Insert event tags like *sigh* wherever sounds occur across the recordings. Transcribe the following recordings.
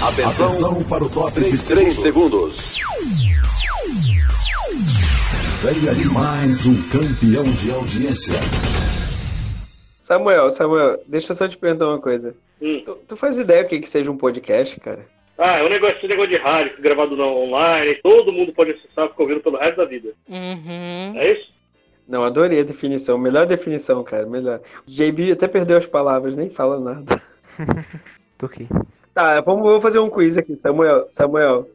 Atenção, Atenção para o top de 3 segundos. Venha de mais um campeão de audiência. Samuel, Samuel, deixa eu só te perguntar uma coisa. Hum. Tu, tu faz ideia o que, que seja um podcast, cara? Ah, é um negócio, esse negócio de rádio, gravado na online, todo mundo pode acessar, ficar ouvindo pelo resto da vida. Uhum. É isso? Não, adorei a definição. Melhor definição, cara. Melhor. O JB até perdeu as palavras, nem fala nada. *laughs* Por quê? Tá, vamos, fazer um quiz aqui, Samuel. Samuel,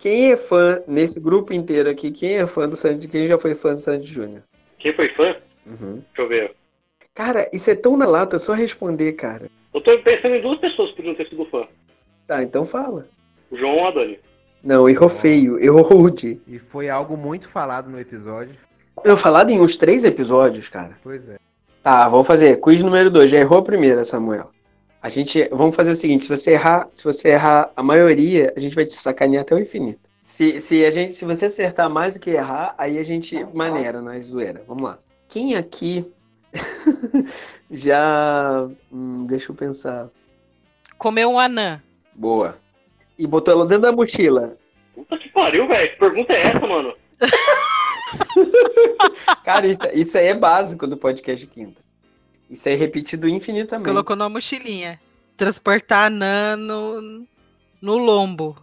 quem é fã nesse grupo inteiro aqui? Quem é fã do Sandy? Quem já foi fã do Sandy Júnior? Quem foi fã? Uhum. Deixa eu ver. Cara, isso é tão na lata, é só responder, cara. Eu tô pensando em duas pessoas que podiam ter sido fã. Tá, então fala. O João ou a Dani. Não, errou feio, errou rude. E foi algo muito falado no episódio. Eu falado em uns três episódios, cara. Pois é. Tá, vamos fazer. Quiz número 2. Já errou a primeira, Samuel. A gente. Vamos fazer o seguinte: se você errar, se você errar a maioria, a gente vai te sacanear até o infinito. Se, se, a gente, se você acertar mais do que errar, aí a gente maneira na zoeira. Vamos lá. Quem aqui *laughs* já. hum, deixa eu pensar. Comeu um anã. Boa. E botou ela dentro da mochila. Puta que pariu, velho. Que pergunta é essa, mano? *laughs* Cara, isso, isso aí é básico do podcast quinta. Isso aí é repetido infinitamente. Colocou numa mochilinha. Transportar anã no, no lombo.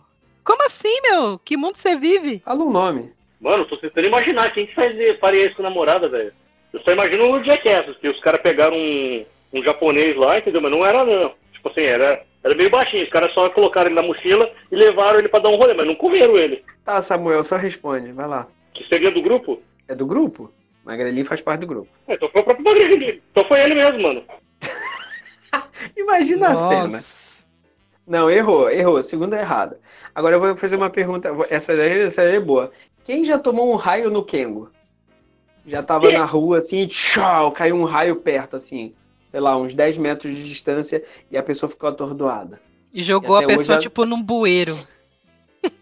Como assim, meu? Que mundo você vive? Fala um nome. Mano, eu tô tentando imaginar quem que faz, faria isso com a namorada, velho. Eu só imagino o Jackass, que os caras pegaram um, um japonês lá, entendeu? Mas não era, não. Tipo assim, era, era meio baixinho. Os caras só colocaram ele na mochila e levaram ele pra dar um rolê, mas não comeram ele. Tá, Samuel, só responde. Vai lá. Que seria do grupo? É do grupo? Magreli faz parte do grupo. É, então foi o próprio Magrinho. Então foi ele mesmo, mano. *laughs* Imagina a cena. Não, errou, errou. Segunda errada. Agora eu vou fazer uma pergunta. Essa daí, essa daí é boa. Quem já tomou um raio no Kengo? Já tava Quem? na rua assim, tchau, caiu um raio perto, assim. Sei lá, uns 10 metros de distância e a pessoa ficou atordoada. E jogou E a pessoa, tipo, num bueiro.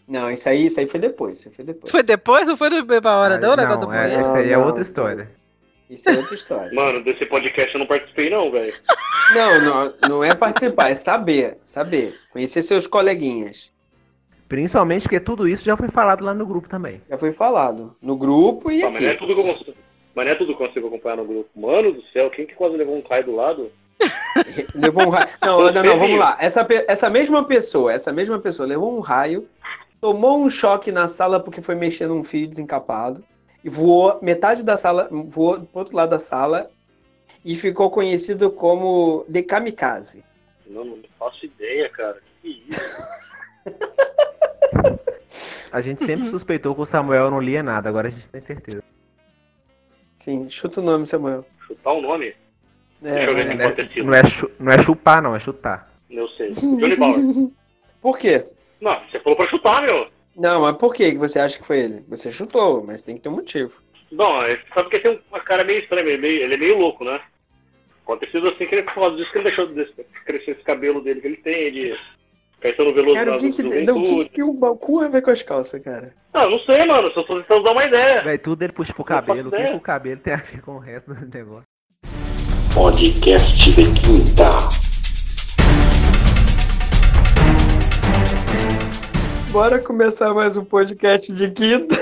Não, isso aí, isso aí foi depois. Isso aí foi depois. Foi depois ou foi na hora? Ah, não, o negócio do não, é, essa aí é Não, outra não, história. Isso é outra história. Mano, desse podcast eu não participei, não, velho. *laughs* Não, não, não é participar, é saber. Saber. Conhecer seus coleguinhas. Principalmente porque tudo isso já foi falado lá no grupo também. Já foi falado. No grupo e Ah, mas não é aqui. tudo que eu consigo. Mas não é tudo que eu consigo acompanhar no grupo. Mano do céu, quem que quase levou um raio do lado? *laughs* Levou um raio. Não, não, não, vamos lá. Essa, essa mesma pessoa, essa mesma pessoa levou um raio, tomou um choque na sala porque foi mexer num fio desencapado e voou metade da sala, voou pro outro lado da sala e ficou conhecido como The Kamikaze. Não, não faço ideia, cara. Que isso? *laughs* A gente sempre suspeitou que o Samuel não lia nada, agora a gente tem certeza. Sim, chuta o nome, Samuel. Chutar o nome? É, é. Não é, não é chupar, não, é chutar. Eu sei. *laughs* Johnny Bauer. Por quê? Não, você falou pra chutar, meu. Não, mas por que que você acha que foi ele? Você chutou, mas tem que ter um motivo. Não, é- sabe que tem uma cara meio estranha, ele é meio, ele é meio louco, né? Sido assim que ele falou disso que ele deixou de crescer esse cabelo dele que ele tem, de Caetano Veloso Cara, o que que, não, o que, que o cu a ver com as calças, cara? Ah, não sei, mano, só tô tentando dar uma ideia. Véi, tudo ele puxa pro cabelo. O que, que o cabelo tem a ver com o resto do negócio? Podcast de quinta. Bora começar mais um podcast de quinta.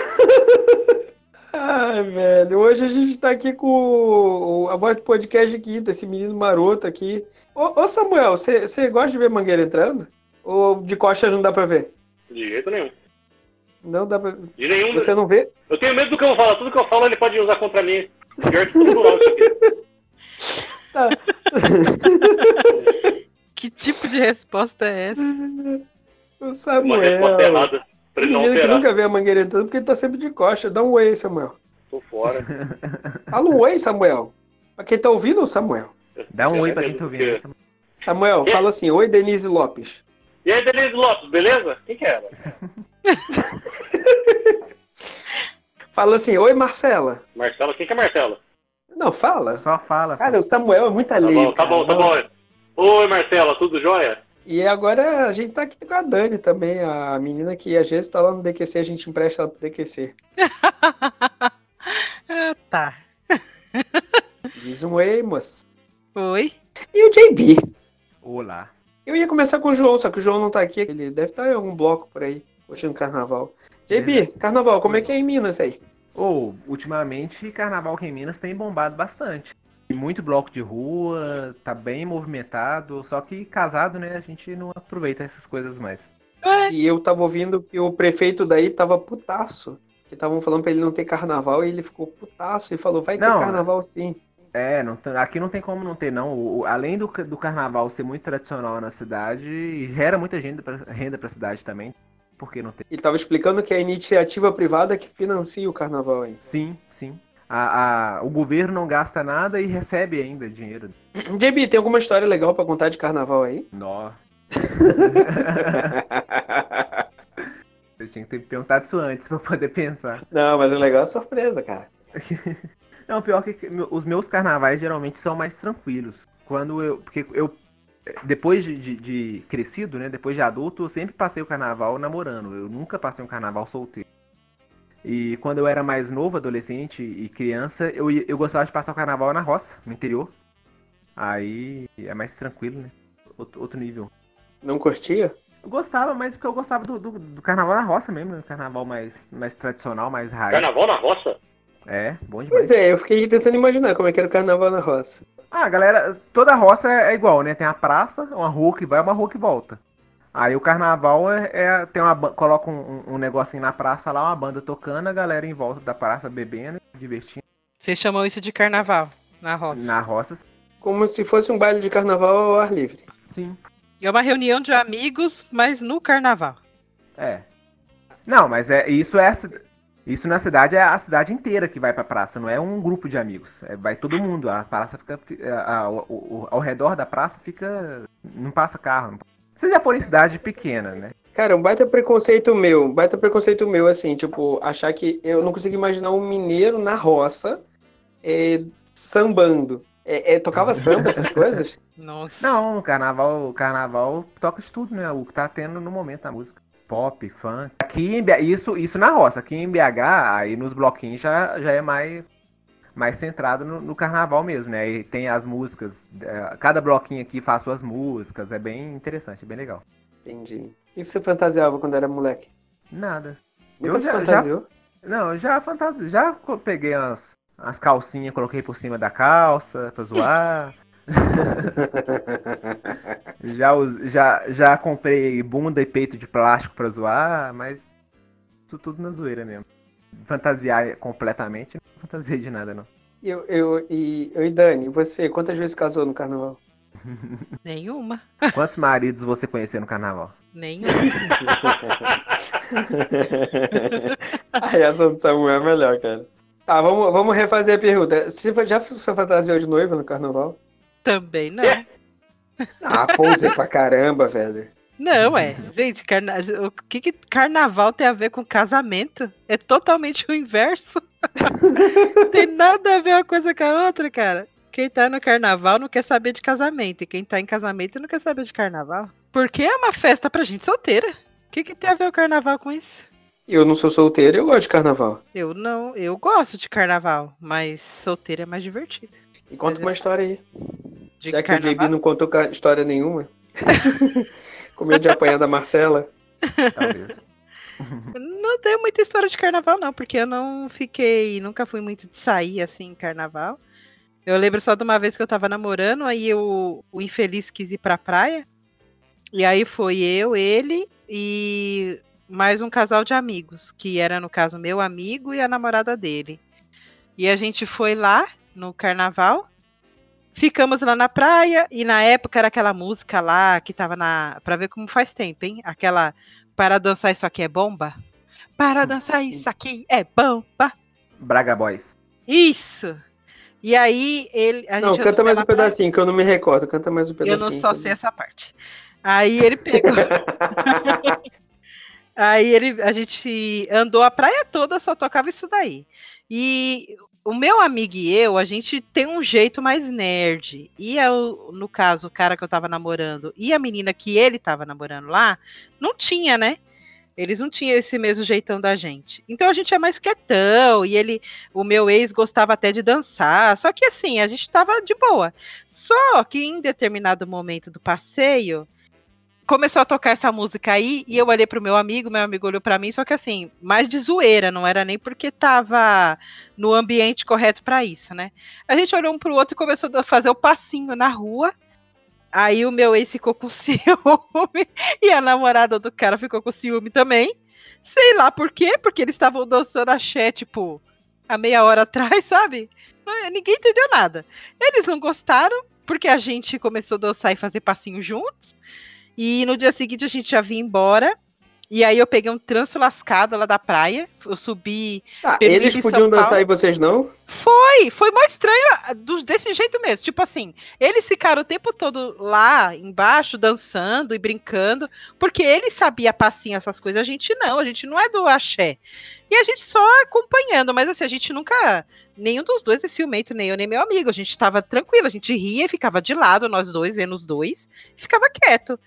*laughs* Ai, velho. Hoje a gente tá aqui com o- a voz do podcast de quinta, esse menino maroto aqui. Ô, ô Samuel, você gosta de ver mangueira entrando? Ou de costas não dá pra ver? De jeito nenhum. Não dá pra De nenhum. Você não vê? Eu tenho medo do que eu vou falar. Tudo que eu falo ele pode usar contra mim. Pior que tudo. *laughs* Tá. *laughs* Que tipo de resposta é essa? O Uma Samuel. resposta errada. O Pra ele não menino que nunca vê a mangueira entrando porque ele tá sempre de costas. Dá um oi, Samuel. Tô fora. *laughs* Fala um oi, Samuel. Pra quem tá ouvindo, Samuel. Dá um É oi pra quem tá ouvindo. Samuel, Quê? fala assim, oi Denise Lopes. E aí, Denise Lopes, beleza? Quem que era? *laughs* Fala assim, oi Marcela. Marcela, quem que é Marcela? Não, fala. Só fala. Cara, o Samuel é muito Tá alheio. bom, tá bom, tá bom. Oi, Marcela, tudo jóia? E agora a gente tá aqui com a Dani também, a menina que às vezes tá lá no DQC, a gente empresta ela pro DQC. *laughs* Ah, tá. Diz um oi, moça. Oi. E o JB. Olá. Eu ia começar com o João, só que o João não tá aqui. Ele deve estar em algum bloco por aí, curtindo carnaval. JB, carnaval, como é que é em Minas aí? Ou, ultimamente, carnaval aqui em Minas tem bombado bastante. Tem muito bloco de rua, tá bem movimentado, só que casado, né, a gente não aproveita essas coisas mais. E eu tava ouvindo que o prefeito daí tava putaço. Que estavam falando pra ele não ter carnaval e ele ficou putaço e falou, vai ter Não, carnaval sim. É, não aqui não tem como não ter, não. O- o- além do, do carnaval ser muito tradicional na cidade, gera muita renda pra, renda pra cidade também. Por que não ter? Ele tava explicando que é a iniciativa privada que financia o carnaval aí. Sim, sim. A, a- o governo não gasta nada e recebe ainda dinheiro. *clears throat* JB, tem alguma história legal pra contar de carnaval aí? Nó. *laughs* Você tinha que ter perguntado isso antes pra poder pensar. Não, mas o legal é a surpresa, cara. *laughs* Não, pior que os meus carnavais geralmente são mais tranquilos. Quando eu. Porque eu. Depois de, de- de crescido, né? Depois de adulto, eu sempre passei o carnaval namorando. Eu nunca passei um carnaval solteiro. E quando eu era mais novo, adolescente e criança, eu, eu gostava de passar o carnaval na roça, no interior. Aí é mais tranquilo, né? Outro, outro nível. Não curtia? Eu gostava, mas porque eu gostava do, do, do carnaval na roça mesmo, né? Carnaval mais, mais tradicional, mais raiz. Carnaval na roça? É, bom demais. Pois é, eu fiquei tentando imaginar como é que era o carnaval na roça. Ah, galera, toda roça é é igual, né? Tem a praça, uma rua que vai, uma rua que volta. Aí o carnaval é, é- tem uma coloca um, um- negocinho na praça lá, uma banda tocando, a galera em volta da praça bebendo, divertindo. Vocês chamam isso de carnaval na roça. Na roça, Como se fosse um baile de carnaval ao ar livre. sim. É uma reunião de amigos, mas no carnaval. É. Não, mas é isso é isso na cidade é a cidade inteira que vai pra praça, não é um grupo de amigos. É, vai todo mundo. A praça fica a- a- o- o- ao redor da praça fica não passa carro. não- Vocês já foram em cidade pequena, né? Cara, um baita preconceito meu, um baita preconceito meu, assim, tipo, achar que eu não consigo imaginar um mineiro na roça é, sambando. É, é, tocava *laughs* samba, essas coisas? Nossa. Não, o carnaval, o carnaval toca de tudo, né? O que tá tendo no momento na música. Pop, funk. Aqui em BH, isso, isso na roça. Aqui em BH, aí nos bloquinhos já, já é mais, mais centrado no, no carnaval mesmo, né? E tem as músicas. eh, Cada bloquinho aqui faz suas músicas. É bem interessante, é bem legal. Entendi. Que você fantasiava quando era moleque? Nada. Nunca Eu já, já, fantasiou? não, eu já fantasi... já peguei umas, umas calcinhas, coloquei por cima da calça pra zoar. *laughs* Já, já, já comprei bunda e peito de plástico pra zoar, mas isso tudo na zoeira mesmo. Fantasiar completamente, não fantasiei de nada, não. Eu, eu, e, eu e Dani, você, quantas vezes casou no carnaval? *laughs* Nenhuma. Quantos maridos você conheceu no carnaval? Nenhuma. *laughs* a reação do Samuel é melhor, cara. Tá, vamos, vamos refazer a pergunta. Você já se fantasiou de noiva no carnaval? Também não. Ah, pousei pra caramba, velho. Não, é. Gente, carna... o que, que carnaval tem a ver com casamento? É totalmente o inverso. *laughs* tem nada a ver uma coisa com a outra, cara. Quem tá no carnaval não quer saber de casamento. E quem tá em casamento não quer saber de carnaval. Porque é uma festa pra gente solteira. O que, que tem a ver o carnaval com isso? Eu não sou solteiro, eu gosto de carnaval. Eu não, eu gosto de carnaval, mas solteira é mais divertido. E conta uma história aí. De Já que o JB carnaval? não contou história nenhuma. *laughs* Com medo de apanhar da Marcela. Talvez. Não tenho muita história de carnaval, não, porque eu não fiquei, nunca fui muito de sair assim em carnaval. Eu lembro só de uma vez que eu tava namorando, aí eu, o infeliz quis ir pra praia. E aí foi eu, ele e mais um casal de amigos, que era no caso meu amigo e a namorada dele. E a gente foi lá no carnaval. Ficamos lá na praia e na época era aquela música lá que tava na, Pra ver como faz tempo, hein? Aquela para dançar isso aqui é bomba? Para dançar isso aqui é bomba. Braga Boys. Isso. E aí ele a Não, gente canta mais um praia. pedacinho, que eu não me recordo. Canta mais um Eu pedacinho. não só sei essa parte. Aí ele pegou. *laughs* Aí ele, a gente andou a praia toda, só tocava isso daí. E o meu amigo e eu, a gente tem um jeito mais nerd. E eu, no caso, o cara que eu tava namorando e a menina que ele tava namorando lá, não tinha, né? Eles não tinham esse mesmo jeitão da gente. Então a gente é mais quietão. E ele, o meu ex, gostava até de dançar. Só que assim, a gente tava de boa. Só que em determinado momento do passeio, começou a tocar essa música aí e eu olhei pro meu amigo, meu amigo olhou para mim, só que assim, mais de zoeira, não era nem porque tava no ambiente correto para isso, né? A gente olhou um pro outro e começou a fazer o passinho na rua. Aí o meu ex ficou com *laughs* ciúme e a namorada do cara ficou com ciúme também. Sei lá por quê, porque eles estavam dançando axé, tipo, há meia hora *laughs* atrás, sabe? Ninguém entendeu nada. Eles não gostaram, porque a gente começou a dançar e fazer passinho juntos. E no dia seguinte a gente já vinha embora. E aí eu peguei um tranço lascado lá da praia. Eu subi. Ah, eles podiam dançar e vocês não? Foi, foi mais estranho ah, do- desse jeito mesmo. Tipo assim, eles ficaram o tempo todo lá embaixo, dançando e brincando, porque eles sabiam passinho, essas coisas. A gente não, a gente não é do axé. E a gente só acompanhando, mas assim, a gente nunca. Nenhum dos dois é ciumento, nem eu, nem meu amigo. A gente tava tranquilo, a gente ria e ficava de lado, nós dois, vendo os dois, ficava quieto.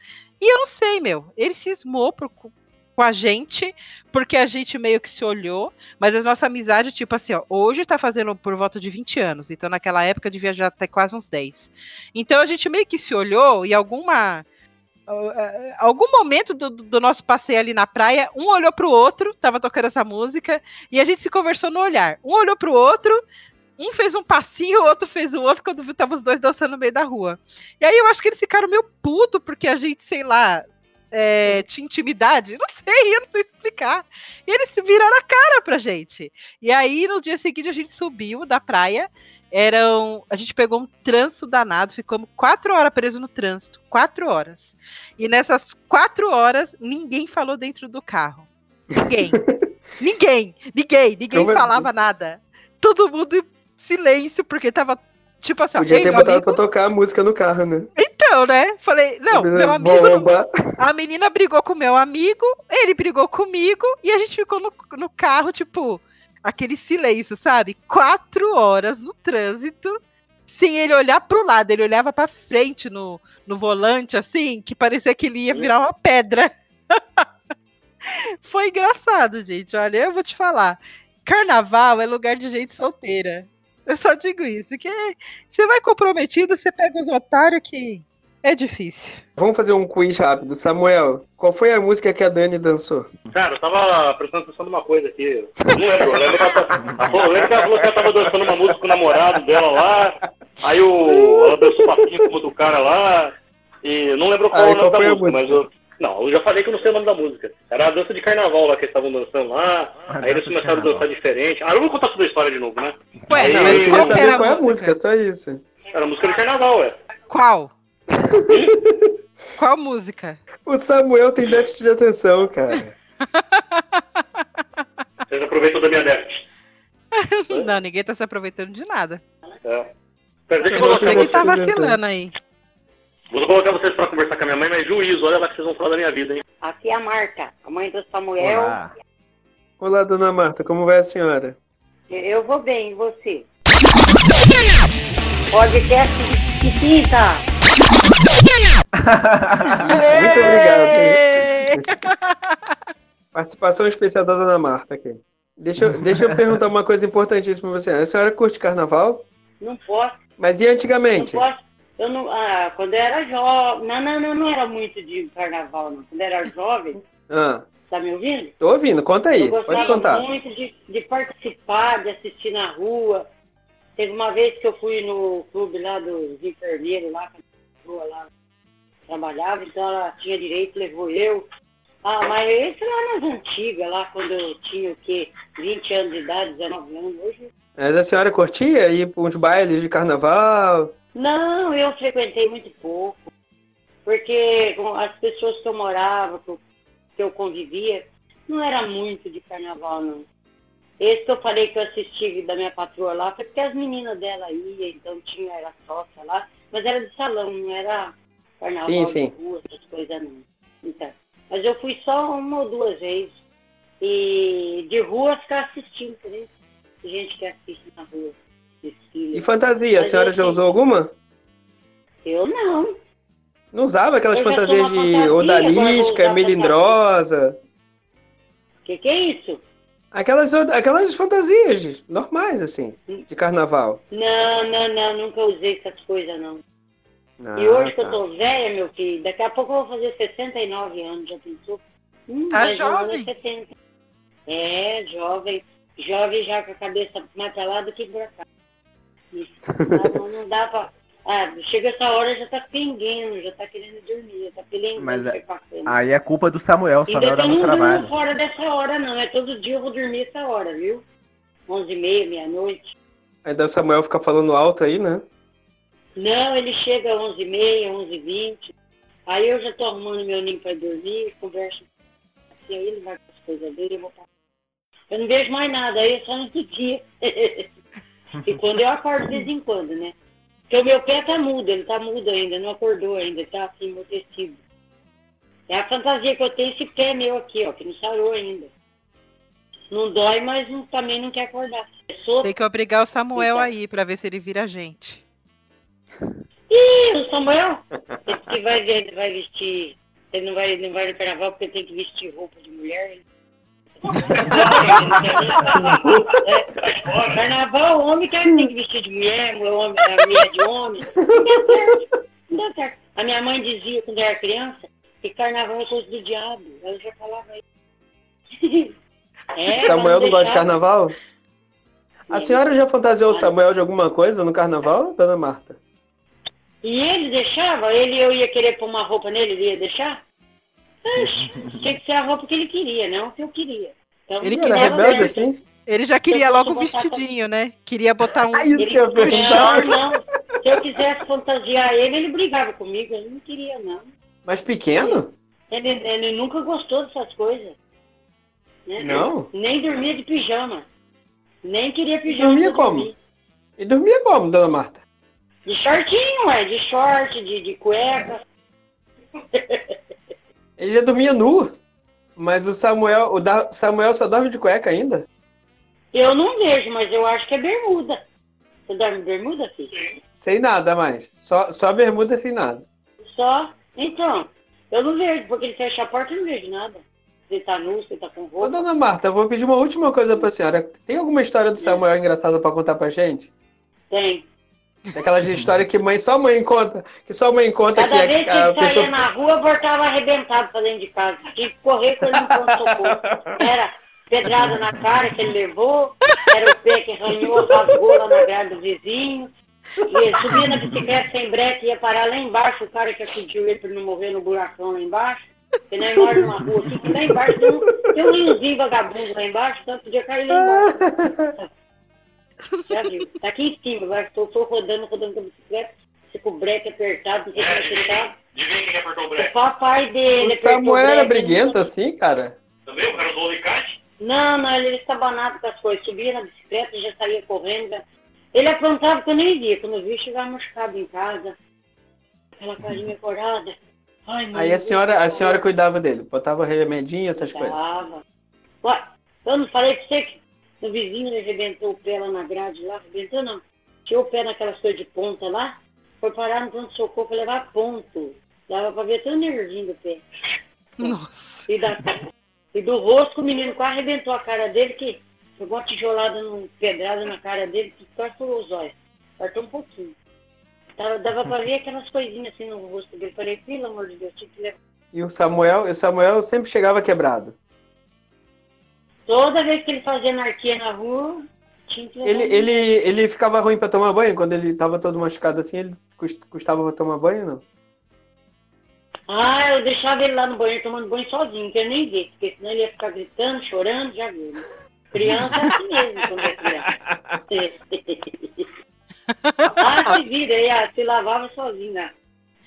E eu não sei, meu, ele cismou pro- com a gente, porque a gente meio que se olhou, mas a nossa amizade, tipo assim, ó, hoje tá fazendo por volta de 20 anos, então naquela época devia já ter quase uns 10. Então a gente meio que se olhou e alguma. ah, Algum momento do, do nosso passeio ali na praia, um olhou pro outro, tava tocando essa música, e a gente se conversou no olhar. Um olhou pro outro, um fez um passinho, o outro fez o outro, quando tava os dois dançando no meio da rua. E aí eu acho que eles ficaram meio puto, porque a gente, sei lá, é, tinha intimidade. Não sei, eu não sei explicar. E eles se viraram a cara pra gente. E aí, no dia seguinte, a gente subiu da praia. Eram. A gente pegou um trânsito danado, ficamos quatro horas presos no trânsito. Quatro horas. E nessas quatro horas, ninguém falou dentro do carro. Ninguém. *laughs* ninguém, ninguém, ninguém falava nada. Todo mundo silêncio, porque tava. Tipo assim, Podia ter botado amigo- pra tocar a música no carro, né? Então, né? Falei, não, meu amigo. Bomba. a menina brigou com o meu amigo, ele brigou comigo e a gente ficou no, no carro, tipo, aquele silêncio, sabe? Quatro horas no trânsito, sem ele olhar pro lado, ele olhava pra frente no, no volante, assim, que parecia que ele ia virar uma pedra. *laughs* Foi engraçado, gente. Olha, eu vou te falar. Carnaval é lugar de gente solteira. *laughs* Eu só digo isso, que você vai comprometido, você pega os otários que é difícil. Vamos fazer um quiz rápido. Samuel, qual foi a música que a Dani dançou? Cara, eu tava prestando atenção numa coisa aqui. Não lembro. Eu lembro que ela, tá- falou, eu lembro que ela falou que ela tava dançando uma música com o namorado dela lá. Aí o, ela dançou passinho com o do cara lá. E não lembro qual nome qual foi a música, mas eu. Não, eu já falei que eu não sei o nome da música. Era a dança de carnaval lá que eles estavam dançando lá. A aí eles começaram a dançar diferente. Ah, eu não vou contar toda a história de novo, né? Ué, Aí não, mas qual que saber era a qual é a música? música, só isso. Era a música de carnaval, ué. Qual? Qual música? O Samuel tem déficit de atenção, cara. *laughs* Vocês aproveitam da minha déficit. *laughs* Não, ninguém tá se aproveitando de nada. É. Quer dizer que Você que tá vacilando aí. Vou colocar vocês pra conversar com a minha mãe, mas juízo, olha lá que vocês vão falar da minha vida, hein? Aqui é a Marta, a mãe do Samuel. Olá. Olá, dona Marta, como vai a senhora? Eu vou bem, e você? Podcast de quinta. Muito obrigado. Participação especial da dona Marta aqui. Deixa eu, deixa eu perguntar uma coisa importantíssima pra você. A senhora curte carnaval? Não posso, Mas e não antigamente? posso. Eu não, ah, quando eu era jovem, não, não, não, não era muito de carnaval, não. Quando eu era jovem, Ah, tá me ouvindo? tô ouvindo, conta aí. eu Pode gostava contar. muito de, de participar, de assistir na rua. Teve uma vez que eu fui no clube lá dos enfermeiros, lá, que a rua lá trabalhava, então ela tinha direito, levou eu. Ah, mas esse lá nas antigas, lá quando eu tinha o quê? 20 anos de idade, 19 anos. Hoje. Mas a senhora curtia ir para uns bailes de carnaval? Não, eu frequentei muito pouco. Porque as pessoas que eu morava, que eu, convivia, não era muito de carnaval, não. Esse que eu falei que eu assisti da minha patroa lá foi porque as meninas dela iam, então tinha, era sócia lá, mas era de salão, não era carnaval Sim, sim. de rua, essas coisas não. Então, mas eu fui só uma ou duas vezes. E de rua ficar assistindo? Tem gente que assiste na rua. Desfile. E fantasia, a senhora já sim. usou alguma? Eu não. Não usava aquelas fantasias de fantasia, odalisca, melindrosa? O que, que é isso? Aquelas, aquelas fantasias normais, assim, de carnaval. Não, não, não, nunca usei essas coisas, não. E hoje que eu tá. tô velha, meu filho, daqui a pouco eu vou fazer 69 anos, já pensou? Hum, Tá jovem. 70. É, jovem. Jovem já com a cabeça mais pra lá do que pra cá. Não, não dá pra... Ah, chega essa hora já tá pinguendo, já tá querendo dormir, já tá pelengando. Mas é-. Aí é culpa do Samuel, o Ainda Samuel que dá eu muito não durmo trabalho. fora dessa hora, não. É todo dia eu vou dormir essa hora, viu? 11 e meia, meia-noite. Aí daí o Samuel fica falando alto aí, né? Não, ele chega às 11 e meia, 11 e 20. Aí eu já tô arrumando meu ninho pra dormir, converso. Assim, aí ele vai com as coisas dele, eu vou pra... Eu não vejo mais nada, aí é só no dia. *laughs* e quando eu acordo de vez em quando, né? Porque o meu pé tá mudo, ele tá mudo ainda, não acordou ainda, tá assim, amortecido. É a fantasia que eu tenho, esse pé meu aqui, ó, que não sarou ainda. Não dói, mas não- também não quer acordar. Solto. Tem que obrigar o Samuel aí pra ver se ele vira gente. Ih, o Samuel, esse que vai, vai vestir. Ele não vai, não vai no carnaval porque tem que vestir roupa de mulher. Ele... É, *laughs* carnaval, o homem quer tem que vestir de mulher, o homem, a mulher de homem. Não dá certo. Não dá certo. A minha mãe dizia quando eu era criança que carnaval é coisa do diabo. Ela já falava isso. *laughs* É, Samuel não gosta de carnaval? A senhora já fantasiou o Samuel de alguma coisa no carnaval, dona Marta? E ele deixava? Ele eu ia querer pôr uma roupa nele, ele ia deixar? *laughs* Tinha que ser a roupa que ele queria, não que eu queria. Então, Ele queria rebelde certo. assim? Ele já queria logo botar vestidinho, né? Queria botar um. *laughs* Ah, isso que eu não, não. Se eu quisesse fantasiar ele, ele brigava comigo. Ele não queria, não. Mas pequeno? Ele, ele nunca gostou dessas coisas. né? Não? Nem dormia de pijama. Nem queria pijama. Dormia pra como? E dormia como, dona Marta? De shortinho, ué. De short, de, de cueca. *laughs* Ele já dormia nu. Mas o Samuel, o da- Samuel só dorme de cueca ainda? Eu não vejo, mas eu acho que é bermuda. Você dorme bermuda, filho? Sem nada mais. Só, só bermuda sem nada. Só. Então, eu não vejo, porque ele fecha a porta eu não vejo nada. Você tá nu, você tá com Ô, roupa. dona Marta, eu vou pedir uma última coisa pra senhora. Tem alguma história do Samuel engraçada pra contar pra gente? Tem. Daquelas histórias que mãe, só mãe conta, que só mãe conta Cada que vez que a, a pessoa. na rua, voltava arrebentado pra dentro de casa. Tinha que correr com ele no pronto-socorro. Era pedrada na cara que ele levou, era o pé que arranhou, rasgou lá na grade do vizinho. E subia na bicicleta sem breque, ia parar lá embaixo, o cara que acudiu ele pra não morrer no buracão lá embaixo. Porque nós mora numa rua aqui, que lá embaixo tem um, tem um vagabundo lá embaixo, então podia cair lá embaixo. Já viu? Tá aqui em cima, agora estou tô rodando, rodando com a bicicleta, você com o breque apertado, não sei como é que ele tá. Adivinha quem apertou o O breque? papai dele. O Samuel era briguento assim, cara? Também? O cara usou o alicate? Não, não, ele era estabanado com as coisas. Subia na bicicleta, já saía correndo. Ele aprontava que eu nem via. Quando eu vi, chegava machucado em casa. Aquela carinha corada. Ai, Aí a senhora, a senhora cuidava dele, botava remedinho, essas coisas. Tava. Ué, eu não falei pra você que o vizinho arrebentou o pé lá na grade lá, arrebentou não. Tirou o pé naquelas coisas de ponta lá, foi parar no ponto-socorro pra levar ponto. Dava pra ver até o nervinho do pé. Nossa. E, da, e do rosto, o menino quase arrebentou a cara dele, que pegou uma tijolada, no, pedrada na cara dele, que quase furou os olhos. Partou um pouquinho. Tava, dava pra ver aquelas coisinhas assim no rosto dele. Falei, pelo amor de Deus, tinha que levar. E o Samuel, o Samuel sempre chegava quebrado. Toda vez que ele fazia anarquia na rua, tinha que. Ele, ele, ele ficava ruim pra tomar banho? Quando ele tava todo machucado assim, ele cust- custava pra tomar banho, não? Ah, eu deixava ele lá no banheiro tomando banho sozinho, que eu nem vi, porque senão ele ia ficar gritando, chorando, já viu, né? Criança é assim mesmo quando é criança. *laughs* ah, se vira, aí, ah, se lavava sozinho, né?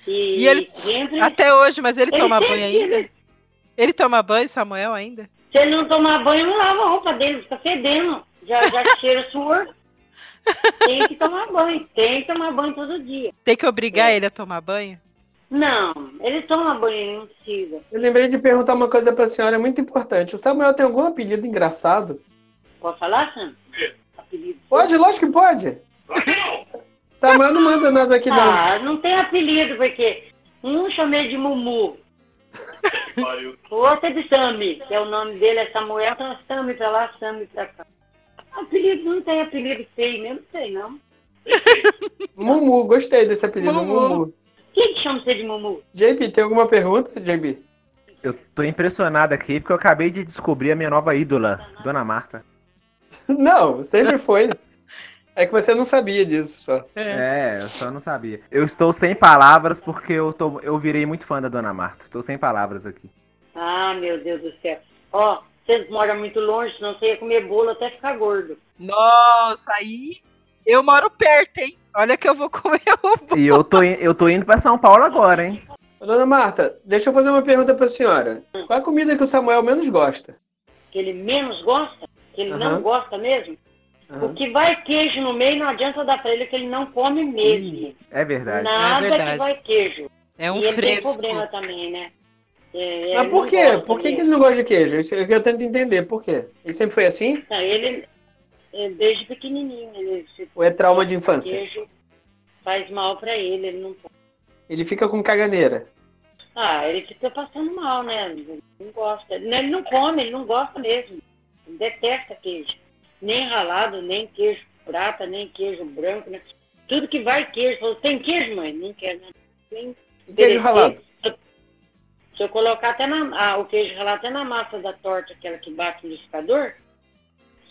E, E ele- sempre, Até hoje, mas ele Ele toma banho ainda? Ele toma banho, Samuel, ainda? Se ele não tomar banho, não lava a roupa dele, fica fedendo, já, já *laughs* cheira suor. Tem que tomar banho, tem que tomar banho todo dia. Tem que obrigar É. ele a tomar banho? Não, ele toma banho, ele não precisa. Eu lembrei de perguntar uma coisa pra senhora muito importante. O Samuel tem algum apelido engraçado? Pode falar, Sam? Apelido. Pode, lógico que pode. Samuel não manda nada aqui, não. Ah, não tem apelido, porque um chamei de Mumu, Outro é de Sami, que é o nome dele, é Samuel, então Sami pra lá, Sami pra cá. Apelido não tem apelido feio mesmo, não sei não. *laughs* Mumu, gostei desse apelido, Mumu. Mumu. Quem que chama você de Mumu? JB, tem alguma pergunta, JB? Eu tô impressionado aqui porque eu acabei de descobrir a minha nova ídola, Dona Marta. *laughs* Não, sempre foi. É que você não sabia disso só. É, eu só não sabia. Eu estou sem palavras porque eu, tô, eu virei muito fã da Dona Marta. Estou sem palavras aqui. Ah, meu Deus do céu. Ó, vocês moram muito longe, senão você ia comer bolo até ficar gordo. Nossa, aí eu moro perto, hein? Olha que eu vou comer o bolo. E eu tô, eu tô indo pra São Paulo agora, hein? Ô, Dona Marta, deixa eu fazer uma pergunta pra senhora. Qual é a comida que o Samuel menos gosta? Que ele menos gosta, que ele não Aham. gosta mesmo. O Aham. que vai queijo no meio não adianta dar pra ele que ele não come mesmo. É verdade. Nada É verdade. que vai queijo. É um e ele tem fresco. problema também, né? É, Mas ele por quê? Por que, que ele não gosta de queijo? Isso é o que eu tento entender. Por quê? Ele sempre foi assim? Não, ele, é, desde pequenininho, ele se Ou é trauma de infância? queijo faz mal pra ele, ele não pode. Ele fica com caganeira. Ah, ele fica passando mal, né? Ele não gosta. Ele não come, ele não gosta mesmo. Ele detesta queijo. Nem ralado, nem queijo prata, nem queijo branco, né? Tudo que vai queijo. Falou, tem queijo, mãe? Não quero, né? Tem queijo ralado? Se eu colocar até na, ah, o queijo ralado até na massa da torta, aquela que bate no liquidificador,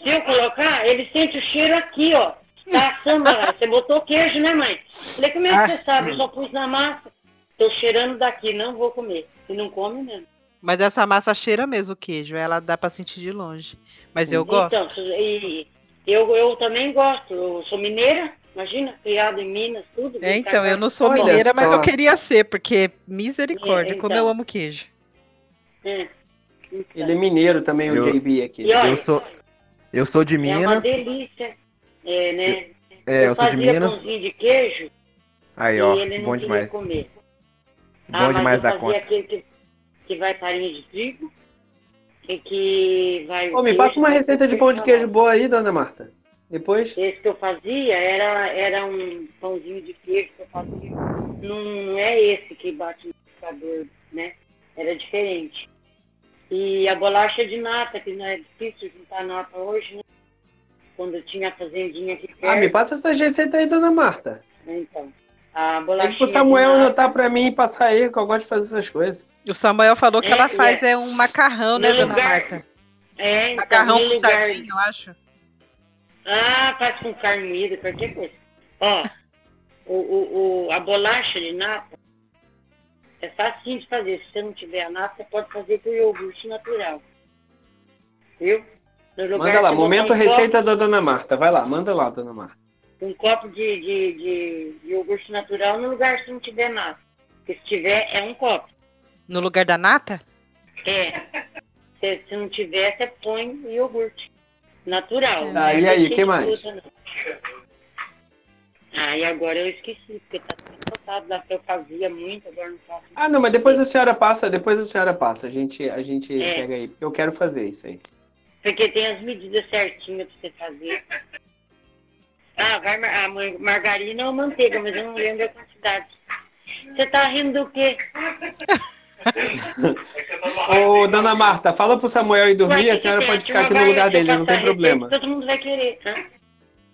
se eu colocar, ele sente o cheiro aqui, ó. Tá assando lá. Você botou queijo, né, mãe? Falei, como é que Ah. você sabe? Eu só pus na massa. Tô cheirando daqui, não vou comer. E não come mesmo. Mas essa massa cheira mesmo o queijo, ela dá pra sentir de longe. Mas eu gosto. Então, e eu, eu também gosto. Eu sou mineira, imagina, criada em Minas, tudo. É, então, eu não sou mineira, mas eu queria ser, porque misericórdia, É, como então. eu amo queijo. É. Ele é mineiro também, o Eu- JB aqui. Olha, Eu sou, eu sou de é uma Minas. delícia. É, né? É, eu sou de fazia Minas. pãozinho de queijo Aí, ó, e bom demais. comer. Bom ah, mas demais eu da fazia conta. aquele que, que vai farinha de trigo e que vai... Ô, me passa uma receita de pão de queijo boa aí, Dona Marta. Depois. Esse que eu fazia era, era um pãozinho de queijo que eu fazia. Não, não é esse que bate no liquidificador, né? Era diferente. E a bolacha de nata, que não é difícil juntar nata hoje, né? Quando eu tinha a fazendinha aqui perto. Ah, me passa essa receita aí, Dona Marta. Então, a Pede bolachinha pro de Samuel nata, anotar pra mim e passar aí, que eu gosto de fazer essas coisas. O Samuel falou que É, ela faz é- é um macarrão, né, no dona lugar- Marta? É, então, Macarrão com lugar... sardinha, eu acho. Ah, faz com carne moída, qualquer coisa. Ó, o, o, o, a bolacha de nata é facinho de fazer. Se você não tiver a nata, você pode fazer com iogurte natural. Viu? No lugar Manda lá, momento receita da Dona Marta. Vai lá, manda lá, Dona Marta. Um copo de, de, de, de iogurte natural no lugar se não tiver nata. Porque se tiver, é um copo. No lugar da nata? É. Se, se não tiver, você põe iogurte. Natural. Não e aí, que mais? fruta. Ah, e agora eu esqueci, porque tá tudo passado lá que eu fazia muito, agora não faço. Ah, não, mas depois a senhora passa, depois a senhora passa. A gente, a gente É. pega aí. Eu quero fazer isso aí. Porque tem as medidas certinhas pra você fazer. Ah, vai mar- a mar- margarina ou manteiga, mas eu não lembro a quantidade. Você tá rindo do quê? *laughs* Ô, Dona Marta, fala pro Samuel ir dormir, a senhora pode ficar aqui no lugar dele, eu não tem problema. Todo mundo vai querer, tá?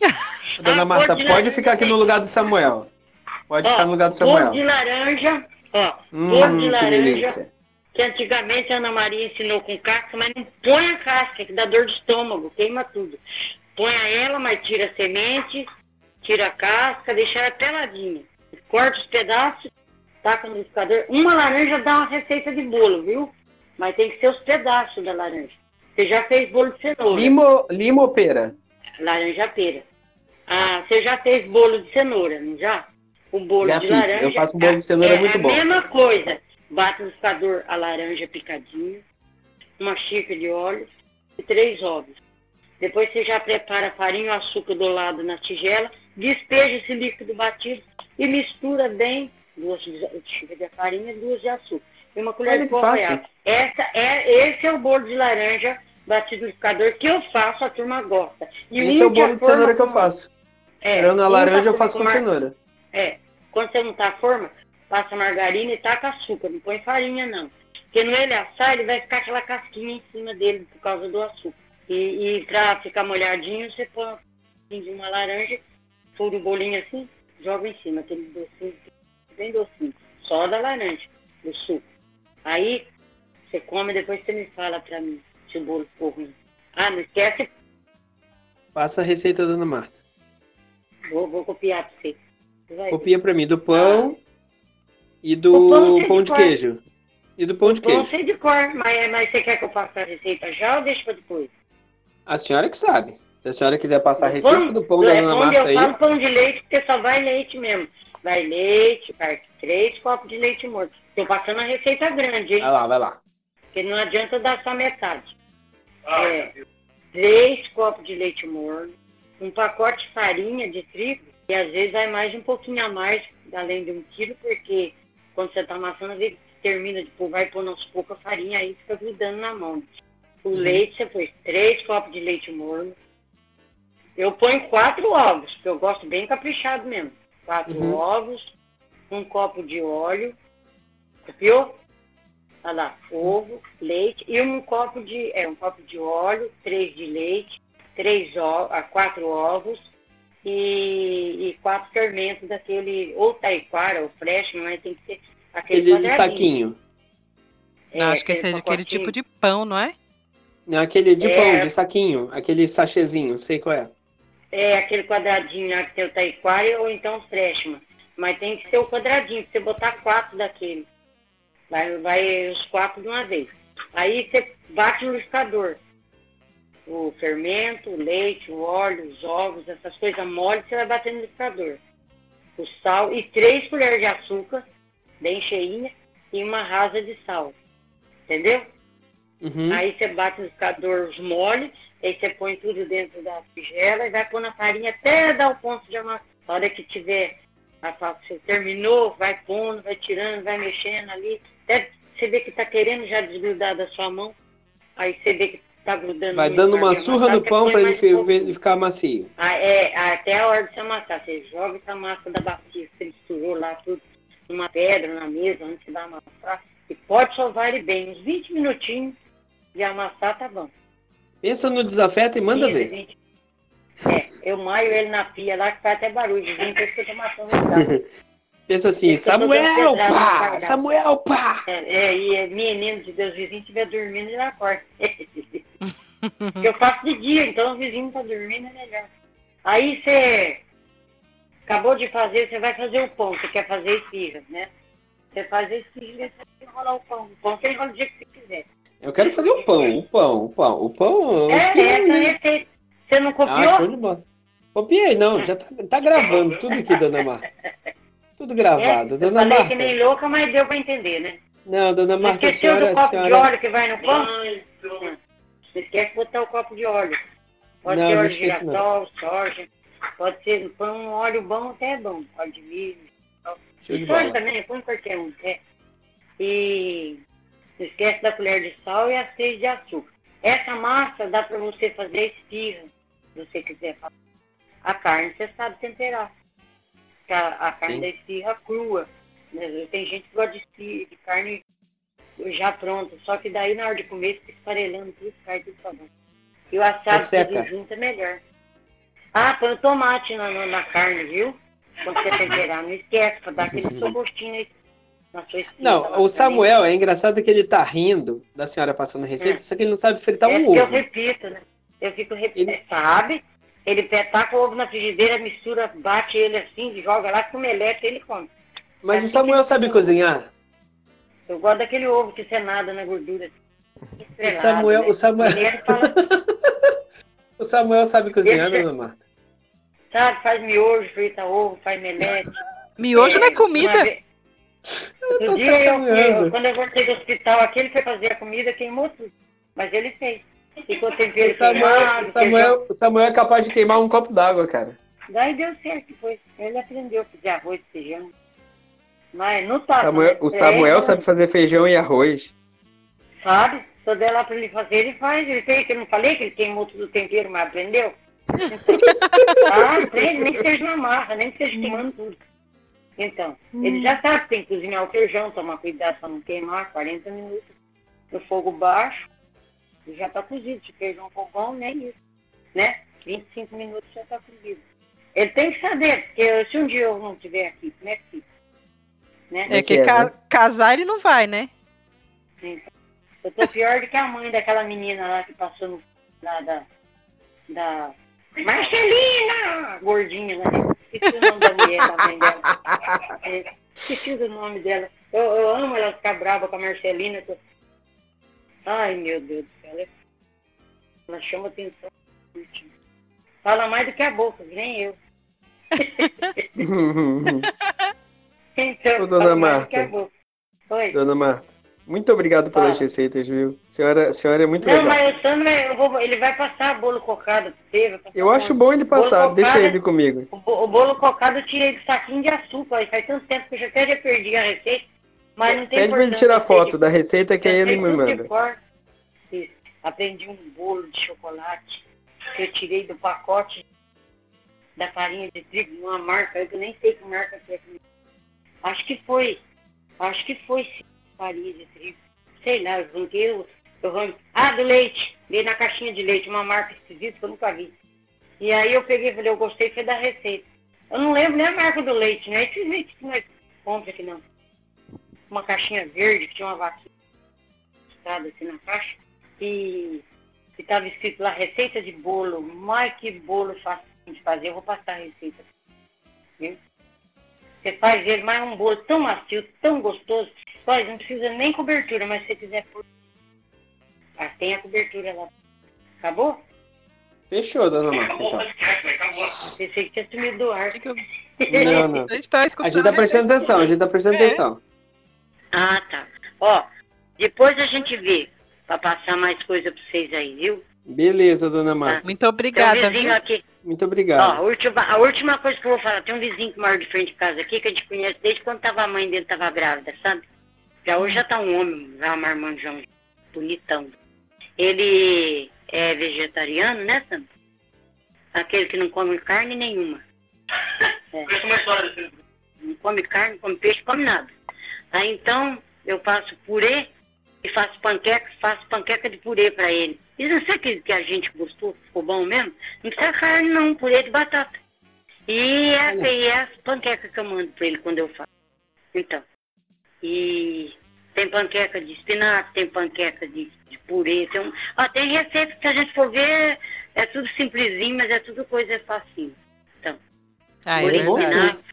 *laughs* Dona Ah, Marta, de pode ficar aqui no lugar do Samuel. Pode ficar no lugar do Bolo de Samuel. laranja, ó. bolo de Hum, que laranja, que antigamente a Ana Maria ensinou com casca, mas não põe a casca, que dá dor de estômago, queima tudo. Põe ela, mas tira a semente, tira a casca, deixa ela peladinha. Corta os pedaços, taca no liquidificador. Uma laranja dá uma receita de bolo, viu? Mas tem que ser os pedaços da laranja. Você já fez bolo de cenoura. Limo, limo ou pera? Laranja pera. Ah, você já fez bolo de cenoura, não já? O bolo Já de fiz. laranja. Eu faço bolo de cenoura é muito bom. a mesma coisa. Bate no liquidificador a laranja picadinha, uma xícara de óleo e três ovos. Depois você já prepara a farinha e o açúcar do lado na tigela, despeja esse líquido batido e mistura bem duas xícaras de farinha e duas de açúcar. E uma colher Olha de que pó royal. Essa é, esse é o bolo de laranja batido no liquidificador que eu faço, a turma gosta. E Esse é o bolo de cenoura que eu faço. É, Tirando a laranja, eu faço com cenoura. É, quando você não tá a forma, passa margarina e taca açúcar, não põe farinha não. Porque no ele assar, ele vai ficar aquela casquinha em cima dele por causa do açúcar. E, e pra ficar molhadinho, você põe um de uma laranja, fura o bolinho assim, joga em cima, aquele docinho. bem docinho. Só da laranja, do suco. Aí, você come, depois você me fala pra mim se o bolo ficou ruim. Ah, não esquece, Passa a receita da Dona Marta. vou, vou copiar pra você. Vai. Copia pra mim do pão e O do pão pão de de queijo. E do pão de Não queijo. sei de cor, mas, mas você quer que eu faça a receita já ou deixa pra depois? A senhora que sabe. Se a senhora quiser passar a receita pão? do pão da quando Marta eu aí. falo pão de leite, porque só vai leite mesmo. Vai leite, vai três copos de leite morto. Tô passando a receita grande, hein? Vai lá, vai lá. Porque não adianta dar só metade. É, três copos de leite morno, um pacote de farinha de trigo, e às vezes vai mais um pouquinho a mais, além de um quilo, porque quando você tá amassando, às vezes termina de pôr, vai pôr aos poucos a farinha, aí fica grudando na mão. O leite, você põe três copos de leite morno. Eu ponho quatro ovos, que eu gosto bem caprichado mesmo. Quatro Uhum. ovos, um copo de óleo, copiou? Olha lá, ovo, leite e um copo de, é, um copo de óleo, três de leite, três ovos, ah, quatro ovos e, e quatro fermentos daquele, ou taquara ou fresh, mas tem que ser aquele Aquele de saquinho. É, Não, acho que esse é aquele tipo de pão, não é? Não, aquele de É. pão, de saquinho. Aquele sachêzinho, sei qual é. É aquele quadradinho lá que tem o taquara ou então o freshman. Mas tem que ser o quadradinho, pra você botar quatro daquele. Vai, vai os quatro de uma vez. Aí você bate no liquidificador. O fermento, o leite, o óleo, os ovos, essas coisas mole, você vai bater no liquidificador. O sal e três colheres de açúcar, bem cheinha, e uma rasa de sal. Entendeu? Uhum. Aí você bate no liquidificador os moles, aí você põe tudo dentro da tigela e vai pôr na farinha até dar o ponto de amassar. Na hora que tiver, a você terminou, vai pondo, vai tirando, vai mexendo ali, até você vê que tá querendo já desgrudar da sua mão, aí você vê que tá grudando. Vai dando uma surra amassar, no pão põe pra ele um ficar macio. Ah, é, até a hora de você amassar. Você joga essa massa da bacia, você misturou lá tudo, numa pedra, na mesa, antes de amassar. E pode sovar ele bem, uns 20 minutinhos de amassar, tá bom. Pensa no desafeto e manda 15, ver. 20. É, eu maio ele na pia lá, que faz até barulho. Vizinho, pensa que eu tô matando gato. *laughs* Pensa assim, Samuel, pá! Samuel, pá! É, é, e é menino de Deus, o vizinho estiver dormindo, ele acorda. *laughs* Eu faço de dia, então o vizinho tá dormindo, é melhor. Aí você acabou de fazer, você vai fazer o pão, você quer fazer esfirra, né? Você faz a esfirra, você enrolar o pão. O pão você enrola do jeito que você quiser. Eu quero fazer o pão, o pão, o pão. O pão, É, que essa eu- receita. Você não Ah, copiou? show de bola. Copiei, não, já tá, tá gravando tudo aqui, dona Marta. Tudo gravado. É, eu Dona falei Marta. que nem louca, mas deu pra entender, né? Não, dona Marta, a esqueceu senhora, do copo de senhora. óleo que vai no pão? Não esquece de botar o copo de óleo. Pode Não, ser não óleo de girassol, soja. Pode ser, põe um óleo bom até é bom. Óleo de milho. De soja também, põe qualquer um. É. E não esquece da colher de sal e as seis de açúcar. Essa massa dá para você fazer esfirra, se você quiser fazer. A carne você sabe temperar. A, a carne Sim. da esfirra crua. né? Tem gente que gosta de, esfirra, de carne já pronta. Só que daí na hora de comer fica esfarelando tudo, cai tudo pra baixo. E o assado seca. tudo junto é melhor. Ah, põe o tomate na, na, na carne, viu? Quando você temperar, não esquece, pra dar aquele *laughs* seu gostinho aí Não, também. o Samuel, é engraçado que ele tá rindo da senhora passando a receita, É. só que ele não sabe fritar é um porque eu ovo. repito, né? Eu fico repetindo, Ele- sabe? Ele taca o ovo na frigideira, mistura, bate ele assim, joga lá com melete ele come. Mas assim o Samuel sabe cozinhar. Eu gosto daquele ovo que você nada na gordura. O Samuel, né? o Samuel, Ele fala, *laughs* o Samuel sabe cozinhar, Esse- dona Marta. sabe, faz miojo, frita ovo, faz melete. Miojo não é uma comida. vez- tô Outro dia, eu, eu- quando eu voltei do hospital aqui, ele foi fazer a comida, queimou tudo. Mas ele fez. Ficou tempero O Samuel, queimado, o Samuel, o Samuel é capaz de queimar um copo d'água, cara. Daí deu certo depois. Ele aprendeu a fazer arroz, feijão. Mas não tá. Samuel- o Samuel sabe fazer feijão e arroz. Sabe? Só der lá pra ele fazer, ele faz. Ele fez, que eu não falei que ele queimou tudo o tempero, mas aprendeu? *laughs* ah, aprende, nem que seja na massa, nem que seja queimando tudo. Então, ele já sabe que tem que cozinhar o feijão, tomar cuidado pra não queimar, 40 minutos no fogo baixo, e já tá cozido. Se o feijão for bom, nem isso. Né? 25 minutos já tá cozido. Ele tem que saber, porque se um dia eu não estiver aqui, como é que fica? né? É que que é, ca- né? casar ele não vai, né? Eu tô pior do que a mãe daquela menina lá que passou no, da, da, da Marcelina! Gordinha, né? Esqueci o nome da mulher, da mãe dela. É, esqueci o nome dela. Eu, eu amo ela ficar brava com a Marcelina. tô- Ai, meu Deus do céu. Ela, ela chama atenção. Fala mais do que a boca, nem eu. *laughs* Então, Ô, dona fala mais do que a Marta. boca. Oi. Dona Marta, muito obrigado pelas Fala. receitas, viu? Senhora, a senhora é muito Não, legal. mas o Sandro, eu vou- ele vai passar bolo cocado pra você. Eu acho bom ele passar, deixa ele comigo. O, o bolo cocado eu tirei do saquinho de açúcar. Faz tanto tempo que eu já até já perdi a receita. Mas não tem Pede pra ele tirar foto de- da receita que aí ele me manda. Aprendi um bolo de chocolate que eu tirei do pacote da farinha de trigo, uma marca, eu nem sei que marca que é. Acho que foi. Acho que foi sim, trigo. Sei lá, eu ranquei. Ah, do leite. Veio na caixinha de leite, uma marca esquisita que eu nunca vi. E aí eu peguei e falei, eu gostei, foi da receita. Eu não lembro nem a marca do leite, não é esse leite que nós compra aqui não. Uma caixinha verde que tinha uma vaquinha listrada assim na caixa. E estava escrito lá, receita de bolo. Mas que bolo fácil de fazer, eu vou passar a receita. Viu? Você faz ele, mas um bolo tão macio, tão gostoso. Olha, não precisa nem cobertura, mas se você quiser pôr. Ah, tem a cobertura lá. Acabou? Fechou, dona Marta. Então. Pensei que tinha sumido do ar. Não, não. A gente tá A escutando. gente tá prestando atenção, a gente tá prestando É. atenção. Ah, tá. Ó, depois a gente vê pra passar mais coisa pra vocês aí, viu? Beleza, dona Marta. Muito Tem um obrigada, vizinho viu? aqui. Muito Ó, obrigado. a última, a última coisa que eu vou falar, tem um vizinho que mora de frente de casa aqui, que a gente conhece desde quando tava a mãe dele tava grávida, sabe? Já hoje já tá um homem, já um marmanjão, bonitão. Ele é vegetariano, né, Sandro? Aquele que não come carne nenhuma. *laughs* É. Conheço uma história desse. Não come carne, não come peixe, come nada. Aí então eu faço purê e faço panqueca, faço panqueca de purê pra ele. E não sei que, que a gente gostou, ficou bom mesmo? Não precisa carne não, purê de batata. E essa é as panquecas que eu mando pra ele quando eu faço. Então. E tem panqueca de espinafre, tem panqueca de, de purê, tem, um, ah, tem receita que se a gente for ver, é tudo simplesinho, mas é tudo coisa facinho. Ah, é bolinho de bom, sim. verdade. espinafre.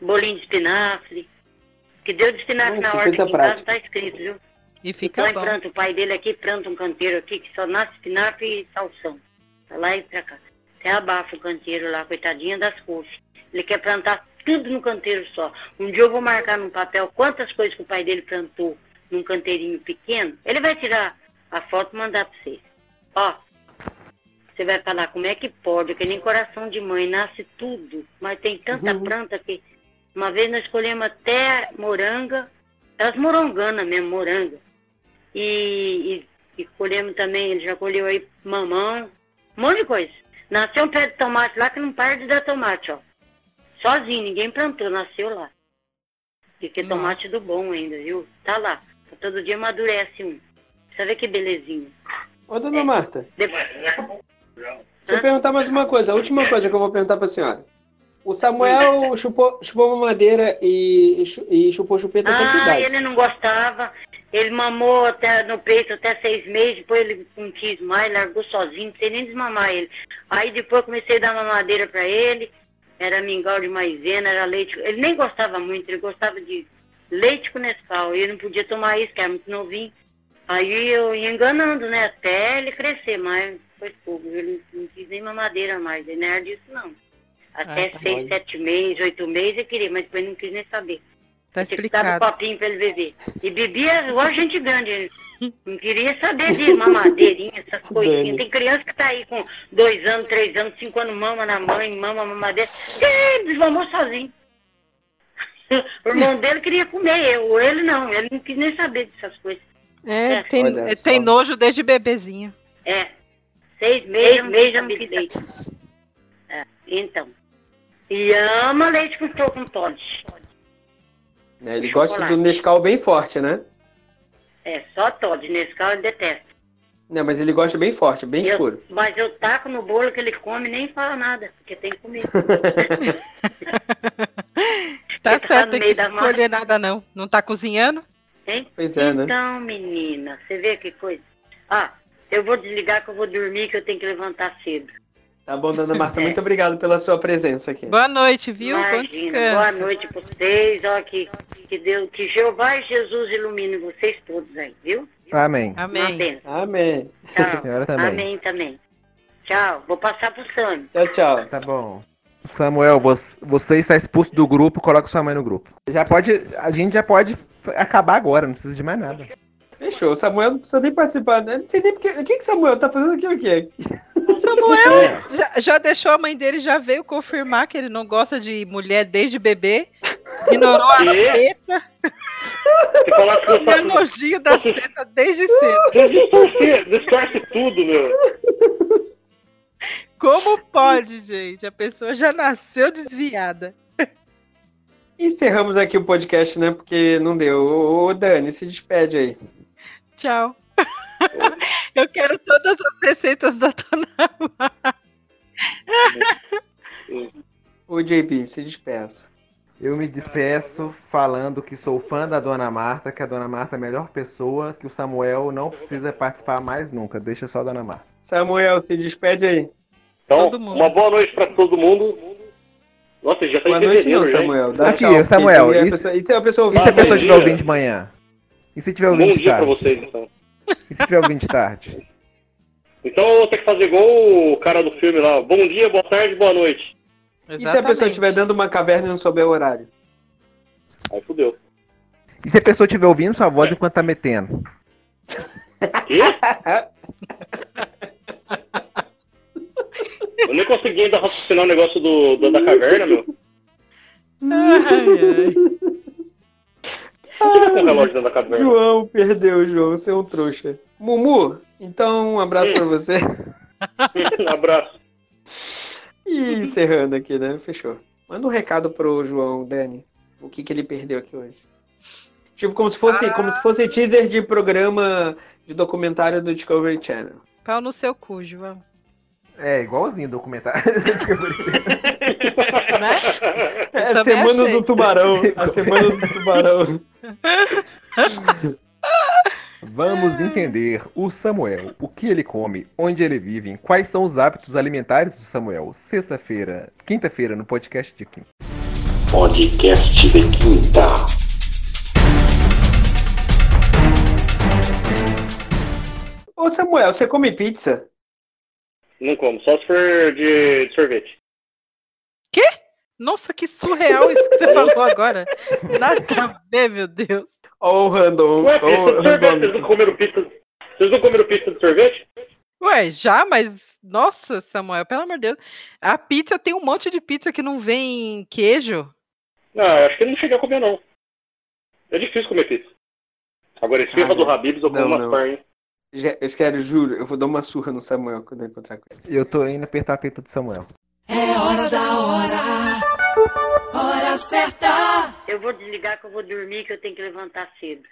Bolinho de espinafre. Que deu de espinafre Nossa, na coisa horta aqui em casa, tá escrito, viu? E Então fica aí bom. planta, o pai dele aqui planta um canteiro aqui que só nasce espinafre e salsão. Pra lá e pra cá. Até abafa o canteiro lá, coitadinha das couves. Ele quer plantar tudo no canteiro só. Um dia eu vou marcar num papel quantas coisas que o pai dele plantou num canteirinho pequeno. Ele vai tirar a foto e mandar pra você. Ó, você vai falar como é que pode, que nem coração de mãe, nasce tudo, mas tem tanta Uhum. planta que uma vez nós escolhemos até moranga, as moronganas mesmo, moranga. E, e, e colhemos também, ele já colheu aí mamão, um monte de coisa. Nasceu um pé de tomate lá que não para de dar tomate, ó. Sozinho, ninguém plantou, nasceu lá. E que Nossa. tomate do bom ainda, viu? Tá lá. Todo dia amadurece um. Você vê que belezinha. Ô, dona Marta, Depois... deixa eu perguntar mais uma coisa. A última coisa que eu vou perguntar pra senhora. O Samuel chupou, chupou mamadeira e, e chupou chupeta até que Ah, idade? ele não gostava. Ele mamou até no peito até seis meses, depois ele não quis mais, largou sozinho, não sei nem desmamar ele. Aí depois comecei a dar mamadeira pra ele, era mingau de maisena, era leite. Ele nem gostava muito, ele gostava de leite com Nescau, e ele não podia tomar isso, que era muito novinho. Aí eu ia enganando, né, até ele crescer, mas foi pouco, ele não quis nem mamadeira mais, ele não era disso não. Até Ah, tá seis, bom. sete meses, oito meses ele queria, mas depois não quis nem saber. Tá Tinha que dar um explicado. copinho pra ele beber. E bebia igual gente grande. Não queria saber de mamadeirinha, essas *laughs* coisinhas. Tem criança que tá aí com dois anos, três anos, cinco anos, mama na mãe, mama mamadeira. E desmamou sozinho. *laughs* O irmão dele queria comer, eu, ele não, ele não quis nem saber dessas coisas. É, É. tem, é, tem nojo desde bebezinho. É, seis meses, meses já quis leite. É, então. E ama leite com, com Todd. É, ele gosta chocolate. do Nescau bem forte, né? É, só Todd, nesse caso ele detesta. Não, mas ele gosta bem forte, bem Eu- escuro. mas eu taco no bolo que ele come e nem fala nada, porque tem que comer. *laughs* Tá Você certo, no tem que escolher nada não. Não tá cozinhando? hein? Pois é, né? Então, menina, você vê que coisa. Ah, eu vou desligar que eu vou dormir, que eu tenho que levantar cedo. Tá bom, dona Marta, muito obrigado pela sua presença aqui. Boa noite, viu? Imagina, boa noite pra vocês. Ó, que, que, Deus, que Jeová e Jesus ilumine vocês todos aí, viu? Amém. Amém. Amém. Tchau. *laughs* A senhora também. Amém também. Tchau. Vou passar pro Sami. Tchau, tchau. Tá bom. Samuel, você, você está expulso do grupo, coloca sua mãe no grupo. Já pode. A gente já pode acabar agora, não precisa de mais nada. Fechou. O Samuel não precisa nem participar, né? Não sei nem porque. O que que o Samuel tá fazendo aqui o quê? Samuel já, já deixou a mãe dele, já veio confirmar que ele não gosta de mulher desde bebê. Ignorou as tetas, Se falasse que *laughs* eu faço. nojinho das tetas desde cedo. Distorce tudo, meu. Como pode, gente? A pessoa já nasceu desviada. Encerramos aqui o podcast, né? Porque não deu. Ô, ô, Dani, se despede aí. Tchau. *laughs* Eu quero todas as receitas da Dona Mar. Ô, JB, se despeça. Eu me despeço falando que sou fã da Dona Marta, que a Dona Marta é a melhor pessoa, que o Samuel não precisa participar mais nunca. Deixa só a Dona Marta. Samuel, se despede aí. Então, Todo mundo. uma boa noite pra todo mundo. Nossa, já tá Boa em noite, não, já? Samuel. Dá Aqui, tchau, Samuel, isso aí é a isso- pessoa- Isso é a pessoa E se ouvinte. a pessoa bom estiver ouvindo de manhã? E se tiver Bom ouvindo de dia pra tarde? vocês, então. E se tiver ouvindo de tarde? Então eu vou ter que fazer igual o cara do filme lá. Bom dia, boa tarde, boa noite. E se a pessoa estiver dentro de uma caverna e não souber o horário? Aí fudeu. E se a pessoa estiver ouvindo sua voz enquanto tá metendo? Quê? Eu nem consegui ainda raciocinar o negócio do, do- da caverna, meu. *laughs* Ai, Não com o relógio dentro da caverna. João, perdeu, João. Você é um trouxa. Mumu, então um abraço pra você. *laughs* Um abraço. E encerrando aqui, né? Fechou. Manda um recado pro João, Dani. O que, que ele perdeu aqui hoje. Tipo, como se fosse, como se fosse teaser de programa de documentário do Discovery Channel. Pau no seu cu, João. É, igualzinho o documentário. *laughs* Né? É a semana achei. do tubarão. A semana do tubarão. *laughs* Vamos entender o Samuel, o que ele come, onde ele vive, quais são os hábitos alimentares do Samuel. Sexta-feira, quinta-feira, no podcast de quinta. Podcast de quinta. Ô Samuel, você come pizza? Não como, só se for de, de sorvete. Nossa, que surreal isso que você *laughs* falou agora. Nada a ver, meu Deus. Ou random. Ué, pizza de sorvete, vocês não comeram pizza? Vocês não comeram pizza de sorvete? Ué, já, mas. Nossa, Samuel, pelo amor de Deus. A pizza tem um monte de pizza que não vem queijo. Não, acho que eu não cheguei a comer, não. É difícil comer pizza. Agora, esfirra Ah, do Habib's eu como umas não. pernas. Eu quero, juro, eu vou dar uma surra no Samuel quando eu encontrar com ele. Eu tô indo apertar a teta do Samuel. Eu vou desligar que eu vou dormir, que eu tenho que levantar cedo.